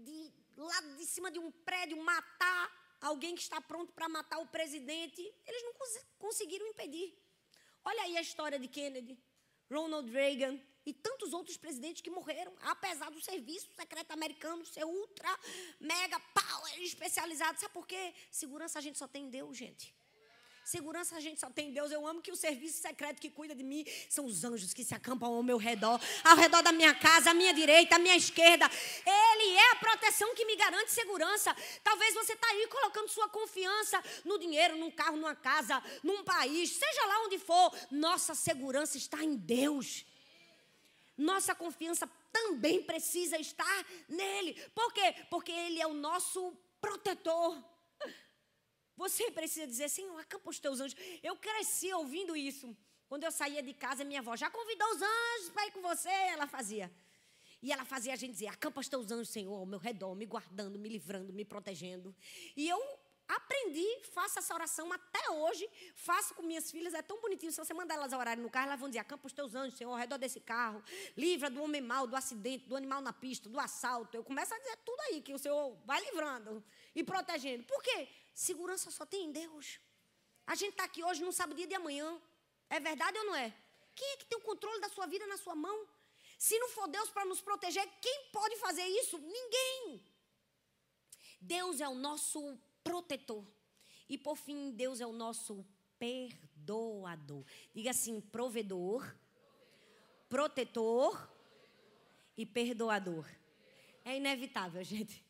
de lá de cima de um prédio matar alguém que está pronto para matar o presidente, eles não cons conseguiram impedir. Olha aí a história de Kennedy, Ronald Reagan e tantos outros presidentes que morreram, apesar do serviço secreto americano ser ultra, mega power especializado. Sabe por quê? Segurança a gente só tem em Deus, gente. Segurança a gente só tem em Deus. Eu amo que o serviço secreto que cuida de mim são os anjos que se acampam ao meu redor, ao redor da minha casa, à minha direita, à minha esquerda. Ele é a proteção que me garante segurança. Talvez você está aí colocando sua confiança no dinheiro, num carro, numa casa, num país, seja lá onde for. Nossa segurança está em Deus. Nossa confiança também precisa estar nele. Por quê? Porque ele é o nosso protetor. Você precisa dizer, Senhor, acampa os teus anjos. Eu cresci ouvindo isso. Quando eu saía de casa, minha avó já convidou os anjos para ir com você, ela fazia. E ela fazia a gente dizer: acampa os teus anjos, Senhor, ao meu redor, me guardando, me livrando, me protegendo. E eu aprendi, faço essa oração até hoje, faço com minhas filhas, é tão bonitinho. Se você mandar elas orarem no carro, elas vão dizer: acampa os teus anjos, Senhor, ao redor desse carro, livra do homem mau, do acidente, do animal na pista, do assalto. Eu começo a dizer tudo aí, que o Senhor vai livrando e protegendo. Por quê? Segurança só tem em Deus. A gente está aqui hoje, não sabe o dia de amanhã. É verdade ou não é? Quem é que tem o controle da sua vida na sua mão? Se não for Deus para nos proteger, quem pode fazer isso? Ninguém. Deus é o nosso protetor. E por fim, Deus é o nosso perdoador. Diga assim: provedor, protetor e perdoador. É inevitável, gente.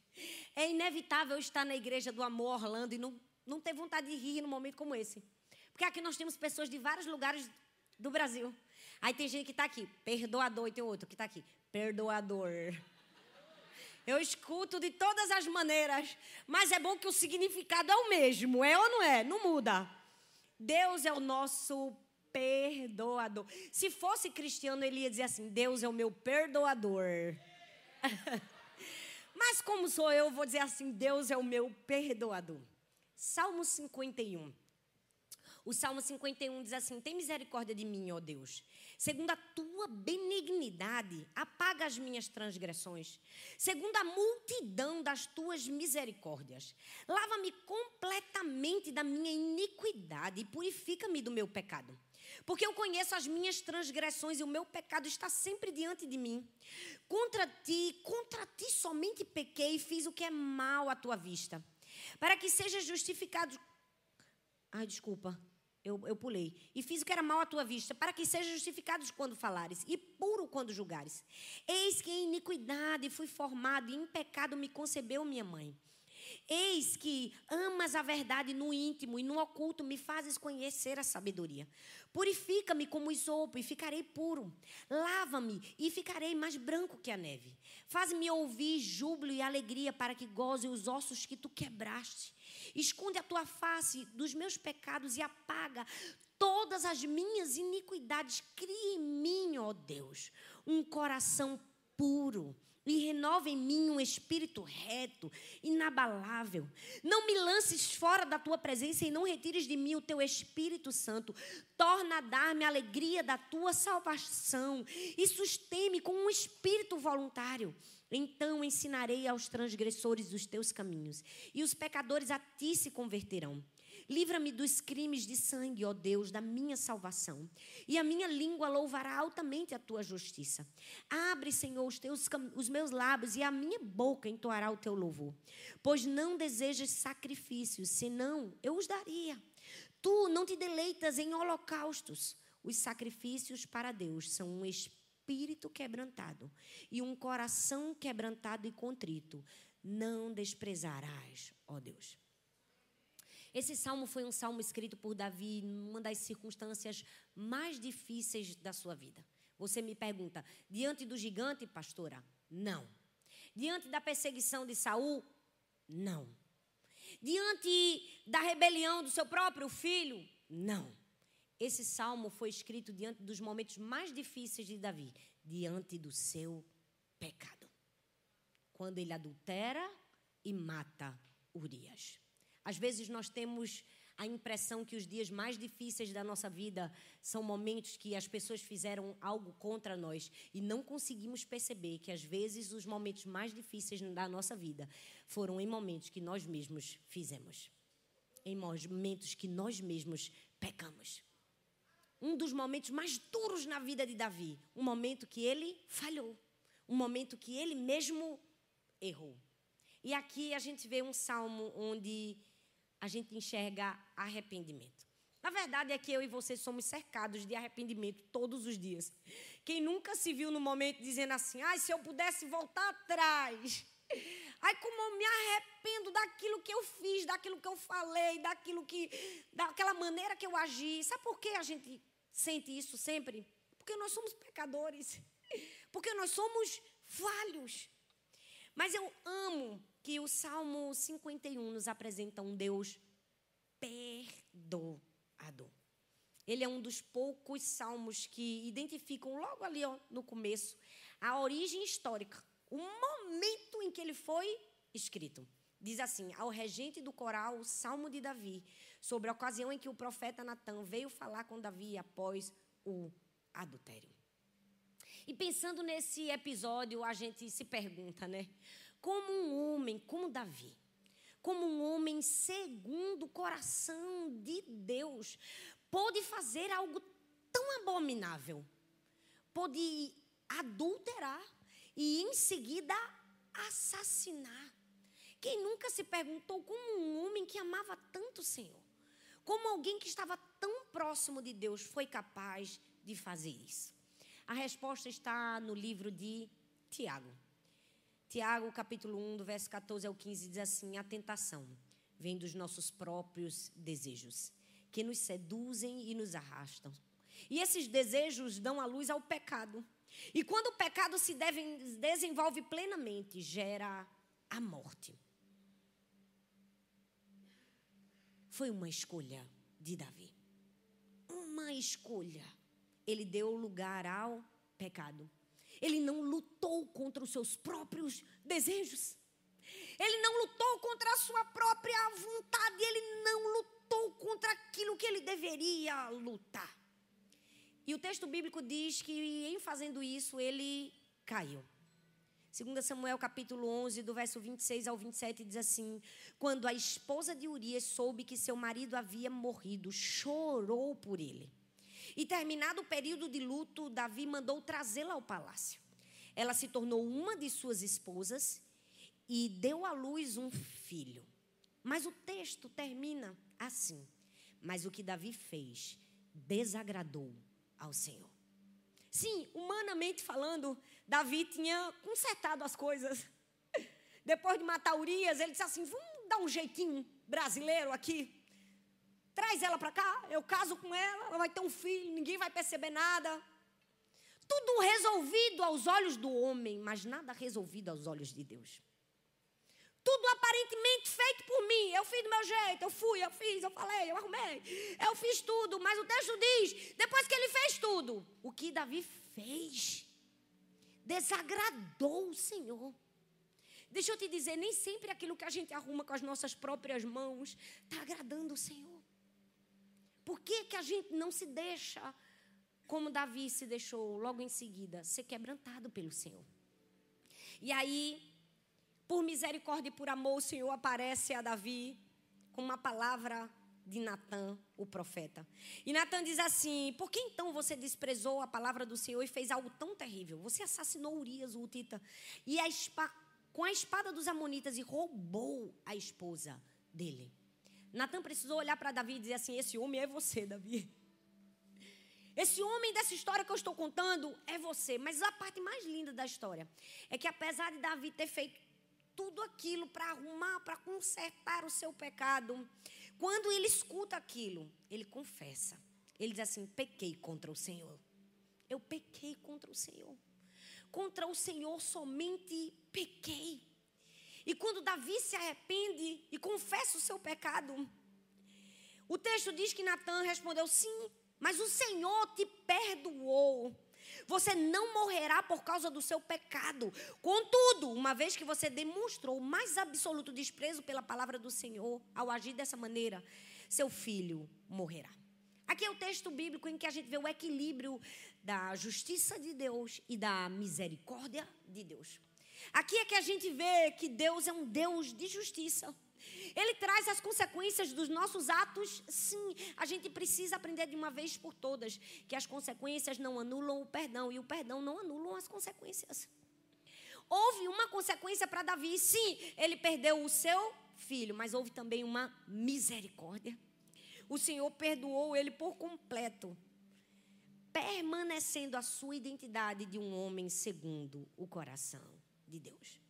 É inevitável estar na igreja do amor Orlando e não, não ter vontade de rir num momento como esse. Porque aqui nós temos pessoas de vários lugares do Brasil. Aí tem gente que está aqui, perdoador, e tem outro que está aqui, perdoador. Eu escuto de todas as maneiras, mas é bom que o significado é o mesmo, é ou não é? Não muda. Deus é o nosso perdoador. Se fosse cristiano, ele ia dizer assim: Deus é o meu perdoador. Mas como sou eu, vou dizer assim: Deus é o meu perdoador. Salmo 51. O Salmo 51 diz assim: Tem misericórdia de mim, ó Deus. Segundo a tua benignidade, apaga as minhas transgressões. Segundo a multidão das tuas misericórdias, lava-me completamente da minha iniquidade e purifica-me do meu pecado. Porque eu conheço as minhas transgressões e o meu pecado está sempre diante de mim. Contra ti, contra ti somente pequei e fiz o que é mal à tua vista. Para que seja justificado. Ai, desculpa, eu, eu pulei. E fiz o que era mal à tua vista, para que seja justificados quando falares, e puro quando julgares. Eis que em iniquidade fui formado, e em pecado me concebeu minha mãe. Eis que amas a verdade no íntimo e no oculto me fazes conhecer a sabedoria. Purifica-me como isopo e ficarei puro. Lava-me e ficarei mais branco que a neve. Faz-me ouvir júbilo e alegria para que goze os ossos que tu quebraste. Esconde a tua face dos meus pecados e apaga todas as minhas iniquidades. Cria em mim, ó Deus, um coração puro e renova em mim um espírito reto, inabalável. Não me lances fora da tua presença e não retires de mim o teu Espírito Santo. Torna a dar-me a alegria da tua salvação e sustém-me com um espírito voluntário. Então ensinarei aos transgressores os teus caminhos, e os pecadores a ti se converterão. Livra-me dos crimes de sangue, ó Deus, da minha salvação. E a minha língua louvará altamente a tua justiça. Abre, Senhor, os, teus, os meus lábios, e a minha boca entoará o teu louvor. Pois não desejas sacrifícios, senão eu os daria. Tu não te deleitas em holocaustos. Os sacrifícios para Deus são um espírito quebrantado e um coração quebrantado e contrito. Não desprezarás, ó Deus. Esse salmo foi um salmo escrito por Davi numa das circunstâncias mais difíceis da sua vida. Você me pergunta, diante do gigante, pastora? Não. Diante da perseguição de Saul? Não. Diante da rebelião do seu próprio filho? Não. Esse salmo foi escrito diante dos momentos mais difíceis de Davi, diante do seu pecado. Quando ele adultera e mata Urias. Às vezes nós temos a impressão que os dias mais difíceis da nossa vida são momentos que as pessoas fizeram algo contra nós e não conseguimos perceber que às vezes os momentos mais difíceis da nossa vida foram em momentos que nós mesmos fizemos, em momentos que nós mesmos pecamos. Um dos momentos mais duros na vida de Davi, um momento que ele falhou, um momento que ele mesmo errou. E aqui a gente vê um salmo onde a gente enxerga arrependimento. Na verdade é que eu e você somos cercados de arrependimento todos os dias. Quem nunca se viu no momento dizendo assim: ai, se eu pudesse voltar atrás. Ai, como eu me arrependo daquilo que eu fiz, daquilo que eu falei, daquilo que. daquela maneira que eu agi. Sabe por que a gente sente isso sempre? Porque nós somos pecadores. Porque nós somos falhos. Mas eu amo que o Salmo 51 nos apresenta um Deus perdoador. Ele é um dos poucos salmos que identificam logo ali ó, no começo a origem histórica, o momento em que ele foi escrito. Diz assim: ao regente do coral, o Salmo de Davi, sobre a ocasião em que o profeta Natan veio falar com Davi após o adultério. E pensando nesse episódio, a gente se pergunta, né? Como um homem, como Davi, como um homem segundo o coração de Deus, pôde fazer algo tão abominável, pôde adulterar e em seguida assassinar. Quem nunca se perguntou como um homem que amava tanto o Senhor, como alguém que estava tão próximo de Deus foi capaz de fazer isso? A resposta está no livro de Tiago. Tiago, capítulo 1, do verso 14 ao 15, diz assim: A tentação vem dos nossos próprios desejos, que nos seduzem e nos arrastam. E esses desejos dão a luz ao pecado. E quando o pecado se deve, desenvolve plenamente, gera a morte. Foi uma escolha de Davi. Uma escolha. Ele deu lugar ao pecado. Ele não lutou contra os seus próprios desejos. Ele não lutou contra a sua própria vontade. Ele não lutou contra aquilo que ele deveria lutar. E o texto bíblico diz que em fazendo isso ele caiu. 2 Samuel capítulo 11, do verso 26 ao 27, diz assim: Quando a esposa de Urias soube que seu marido havia morrido, chorou por ele. E terminado o período de luto, Davi mandou trazê-la ao palácio. Ela se tornou uma de suas esposas e deu à luz um filho. Mas o texto termina assim: Mas o que Davi fez desagradou ao Senhor. Sim, humanamente falando, Davi tinha consertado as coisas. Depois de matar Urias, ele disse assim: vamos dar um jeitinho brasileiro aqui. Traz ela para cá, eu caso com ela, ela vai ter um filho, ninguém vai perceber nada. Tudo resolvido aos olhos do homem, mas nada resolvido aos olhos de Deus. Tudo aparentemente feito por mim. Eu fiz do meu jeito, eu fui, eu fiz, eu falei, eu arrumei. Eu fiz tudo, mas o texto diz: depois que ele fez tudo, o que Davi fez desagradou o Senhor. Deixa eu te dizer, nem sempre aquilo que a gente arruma com as nossas próprias mãos está agradando o Senhor. Por que, que a gente não se deixa, como Davi se deixou logo em seguida, ser quebrantado pelo Senhor? E aí, por misericórdia e por amor, o Senhor aparece a Davi com uma palavra de Natã, o profeta. E Natã diz assim: Por que então você desprezou a palavra do Senhor e fez algo tão terrível? Você assassinou Urias, o Utita, e a com a espada dos Amonitas e roubou a esposa dele. Natan precisou olhar para Davi e dizer assim: Esse homem é você, Davi. Esse homem dessa história que eu estou contando é você. Mas a parte mais linda da história é que, apesar de Davi ter feito tudo aquilo para arrumar, para consertar o seu pecado, quando ele escuta aquilo, ele confessa. Ele diz assim: pequei contra o Senhor. Eu pequei contra o Senhor. Contra o Senhor somente pequei. E quando Davi se arrepende e confessa o seu pecado, o texto diz que Natan respondeu: sim, mas o Senhor te perdoou. Você não morrerá por causa do seu pecado. Contudo, uma vez que você demonstrou o mais absoluto desprezo pela palavra do Senhor, ao agir dessa maneira, seu filho morrerá. Aqui é o texto bíblico em que a gente vê o equilíbrio da justiça de Deus e da misericórdia de Deus. Aqui é que a gente vê que Deus é um Deus de justiça. Ele traz as consequências dos nossos atos, sim. A gente precisa aprender de uma vez por todas que as consequências não anulam o perdão e o perdão não anulam as consequências. Houve uma consequência para Davi, sim, ele perdeu o seu filho, mas houve também uma misericórdia. O Senhor perdoou ele por completo, permanecendo a sua identidade de um homem segundo o coração de Deus.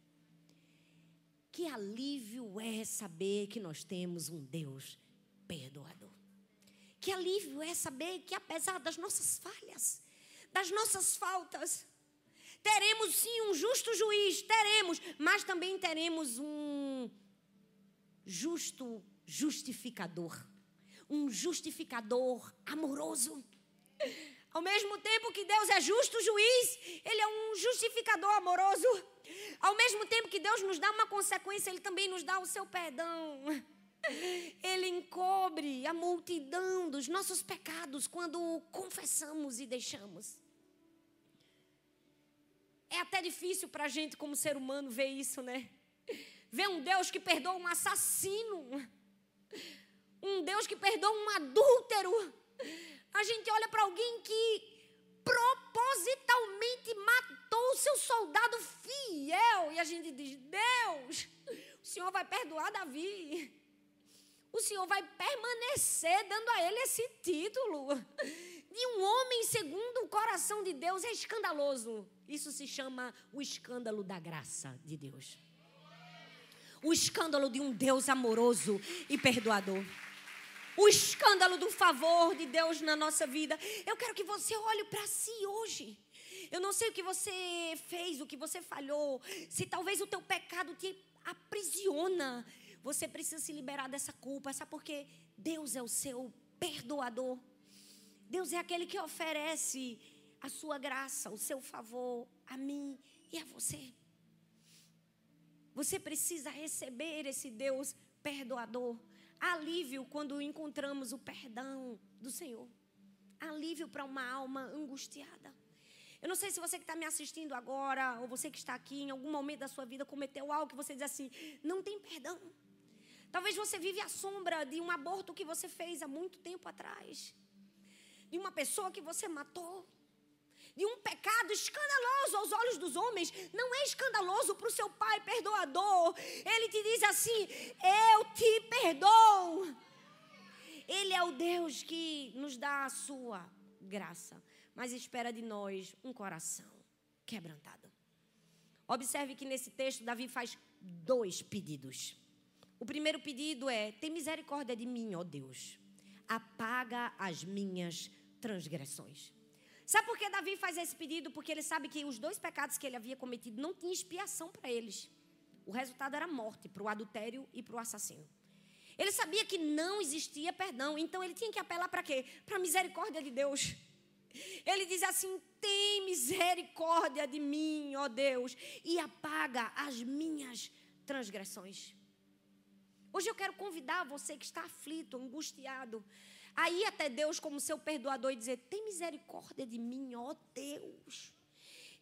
Que alívio é saber que nós temos um Deus perdoador. Que alívio é saber que, apesar das nossas falhas, das nossas faltas, teremos sim um justo juiz, teremos, mas também teremos um justo justificador. Um justificador amoroso. Ao mesmo tempo que Deus é justo juiz, Ele é um justificador amoroso. Ao mesmo tempo que Deus nos dá uma consequência, Ele também nos dá o seu perdão. Ele encobre a multidão dos nossos pecados quando confessamos e deixamos. É até difícil para a gente, como ser humano, ver isso, né? Ver um Deus que perdoa um assassino, um Deus que perdoa um adúltero a gente olha para alguém que propositalmente matou o seu soldado fiel e a gente diz: Deus, o Senhor vai perdoar Davi. O Senhor vai permanecer dando a ele esse título. De um homem segundo o coração de Deus é escandaloso. Isso se chama o escândalo da graça de Deus. O escândalo de um Deus amoroso e perdoador o escândalo do favor de Deus na nossa vida. Eu quero que você olhe para si hoje. Eu não sei o que você fez, o que você falhou, se talvez o teu pecado te aprisiona. Você precisa se liberar dessa culpa, sabe por quê? Deus é o seu perdoador. Deus é aquele que oferece a sua graça, o seu favor a mim e a você. Você precisa receber esse Deus perdoador alívio quando encontramos o perdão do Senhor. Alívio para uma alma angustiada. Eu não sei se você que está me assistindo agora, ou você que está aqui, em algum momento da sua vida, cometeu algo que você diz assim: não tem perdão. Talvez você vive à sombra de um aborto que você fez há muito tempo atrás, de uma pessoa que você matou de um pecado escandaloso aos olhos dos homens, não é escandaloso para o seu pai perdoador. Ele te diz assim: Eu te perdoo. Ele é o Deus que nos dá a sua graça, mas espera de nós um coração quebrantado. Observe que nesse texto Davi faz dois pedidos. O primeiro pedido é: tem misericórdia de mim, ó Deus. Apaga as minhas transgressões. Sabe por que Davi faz esse pedido? Porque ele sabe que os dois pecados que ele havia cometido não tinha expiação para eles. O resultado era morte para o adultério e para o assassino. Ele sabia que não existia perdão, então ele tinha que apelar para quê? Para a misericórdia de Deus. Ele diz assim: tem misericórdia de mim, ó Deus, e apaga as minhas transgressões. Hoje eu quero convidar você que está aflito, angustiado, Aí até Deus como seu perdoador e dizer: "Tem misericórdia de mim, ó Deus.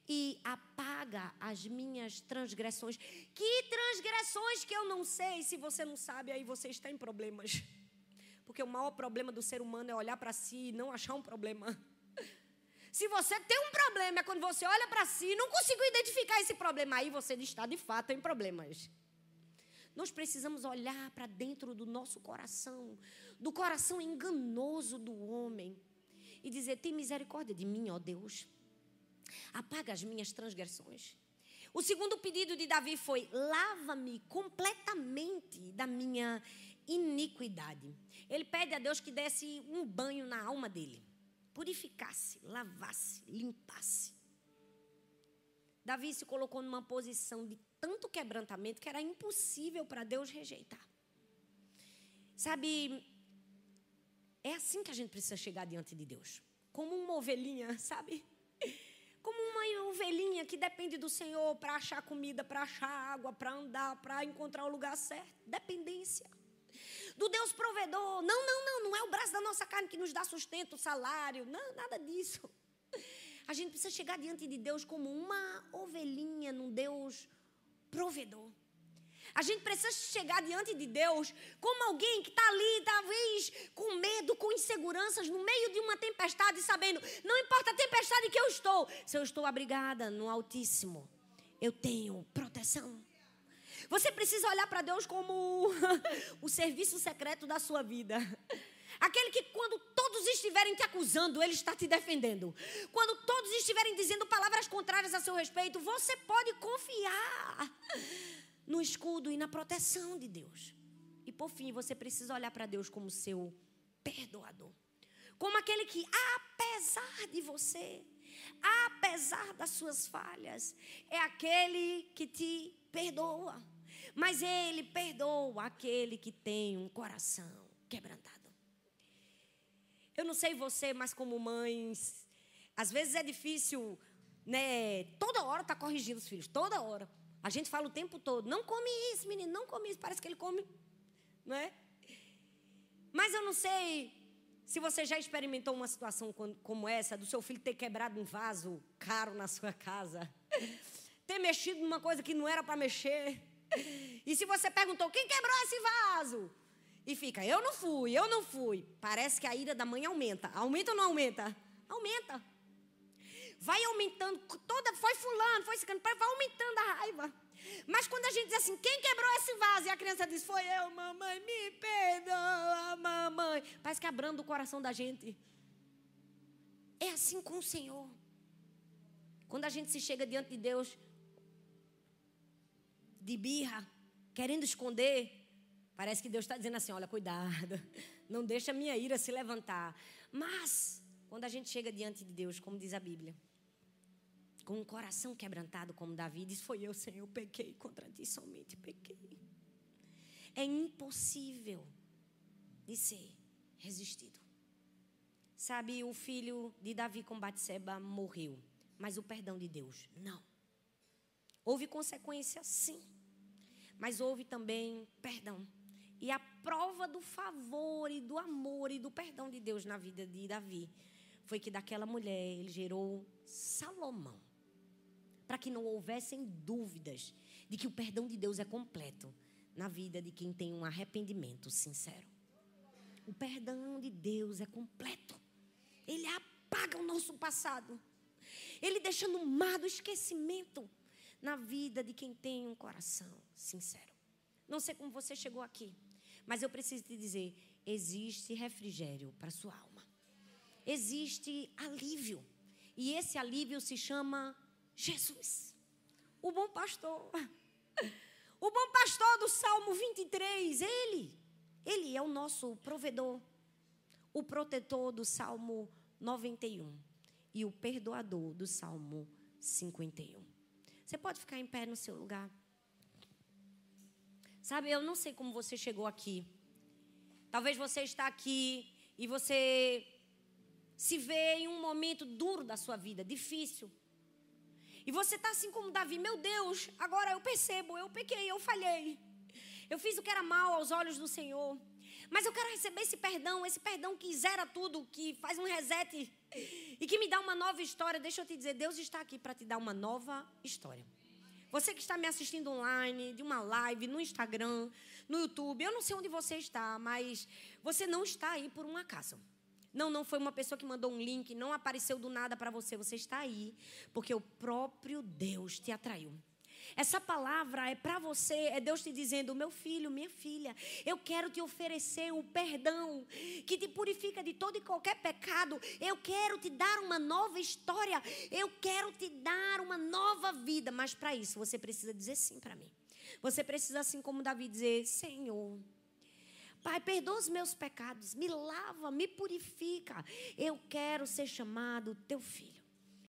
e apaga as minhas transgressões. Que transgressões que eu não sei? Se você não sabe, aí você está em problemas. Porque o maior problema do ser humano é olhar para si e não achar um problema. Se você tem um problema, é quando você olha para si e não conseguiu identificar esse problema, aí você está de fato em problemas. Nós precisamos olhar para dentro do nosso coração, do coração enganoso do homem, e dizer: Tem misericórdia de mim, ó Deus. Apaga as minhas transgressões. O segundo pedido de Davi foi: lava-me completamente da minha iniquidade. Ele pede a Deus que desse um banho na alma dele, purificasse, lavasse, limpasse. Davi se colocou numa posição de tanto quebrantamento que era impossível para Deus rejeitar. Sabe, é assim que a gente precisa chegar diante de Deus. Como uma ovelhinha, sabe? Como uma ovelhinha que depende do Senhor para achar comida, para achar água, para andar, para encontrar o lugar certo. Dependência. Do Deus provedor. Não, não, não. Não é o braço da nossa carne que nos dá sustento, salário. Não, nada disso. A gente precisa chegar diante de Deus como uma ovelhinha num Deus provedor. A gente precisa chegar diante de Deus como alguém que está ali, talvez com medo, com inseguranças, no meio de uma tempestade, sabendo, não importa a tempestade que eu estou, se eu estou abrigada no Altíssimo, eu tenho proteção. Você precisa olhar para Deus como o serviço secreto da sua vida. Aquele que, quando todos estiverem te acusando, ele está te defendendo. Quando todos estiverem dizendo palavras contrárias a seu respeito, você pode confiar no escudo e na proteção de Deus. E por fim, você precisa olhar para Deus como seu perdoador. Como aquele que, apesar de você, apesar das suas falhas, é aquele que te perdoa. Mas ele perdoa aquele que tem um coração quebrantado. Eu não sei você, mas como mães, às vezes é difícil, né? Toda hora tá corrigindo os filhos, toda hora. A gente fala o tempo todo, não come isso, menino, não come isso. Parece que ele come, não é? Mas eu não sei se você já experimentou uma situação como essa, do seu filho ter quebrado um vaso caro na sua casa, ter mexido numa coisa que não era para mexer. E se você perguntou, quem quebrou esse vaso? E fica, eu não fui, eu não fui. Parece que a ira da mãe aumenta. Aumenta ou não aumenta? Aumenta. Vai aumentando, toda foi fulano, foi ficando, vai aumentando a raiva. Mas quando a gente diz assim, quem quebrou esse vaso? E a criança diz, foi eu, mamãe, me perdoa, mamãe. Parece que abranda o coração da gente. É assim com o Senhor. Quando a gente se chega diante de Deus, de birra, querendo esconder, Parece que Deus está dizendo assim: olha, cuidado, não deixa a minha ira se levantar. Mas, quando a gente chega diante de Deus, como diz a Bíblia, com um coração quebrantado como Davi, diz: Foi eu, Senhor, eu pequei contra ti, somente pequei. É impossível de ser resistido. Sabe, o filho de Davi com Batseba morreu, mas o perdão de Deus, não. Houve consequência, sim, mas houve também perdão. E a prova do favor e do amor e do perdão de Deus na vida de Davi foi que daquela mulher ele gerou Salomão. Para que não houvessem dúvidas de que o perdão de Deus é completo na vida de quem tem um arrependimento sincero. O perdão de Deus é completo. Ele apaga o nosso passado. Ele deixa no mar do esquecimento na vida de quem tem um coração sincero. Não sei como você chegou aqui. Mas eu preciso te dizer: existe refrigério para sua alma. Existe alívio. E esse alívio se chama Jesus, o bom pastor. O bom pastor do Salmo 23, ele, ele é o nosso provedor, o protetor do Salmo 91 e o perdoador do Salmo 51. Você pode ficar em pé no seu lugar. Sabe, eu não sei como você chegou aqui. Talvez você está aqui e você se vê em um momento duro da sua vida, difícil. E você está assim como Davi, meu Deus, agora eu percebo, eu pequei, eu falhei. Eu fiz o que era mal aos olhos do Senhor. Mas eu quero receber esse perdão, esse perdão que zera tudo, que faz um reset e que me dá uma nova história. Deixa eu te dizer, Deus está aqui para te dar uma nova história. Você que está me assistindo online, de uma live, no Instagram, no YouTube, eu não sei onde você está, mas você não está aí por um acaso. Não, não foi uma pessoa que mandou um link, não apareceu do nada para você. Você está aí porque o próprio Deus te atraiu. Essa palavra é para você, é Deus te dizendo: meu filho, minha filha, eu quero te oferecer o perdão que te purifica de todo e qualquer pecado. Eu quero te dar uma nova história. Eu quero te dar uma nova vida. Mas para isso você precisa dizer sim para mim. Você precisa, assim como Davi, dizer: Senhor. Pai, perdoa os meus pecados, me lava, me purifica. Eu quero ser chamado teu filho.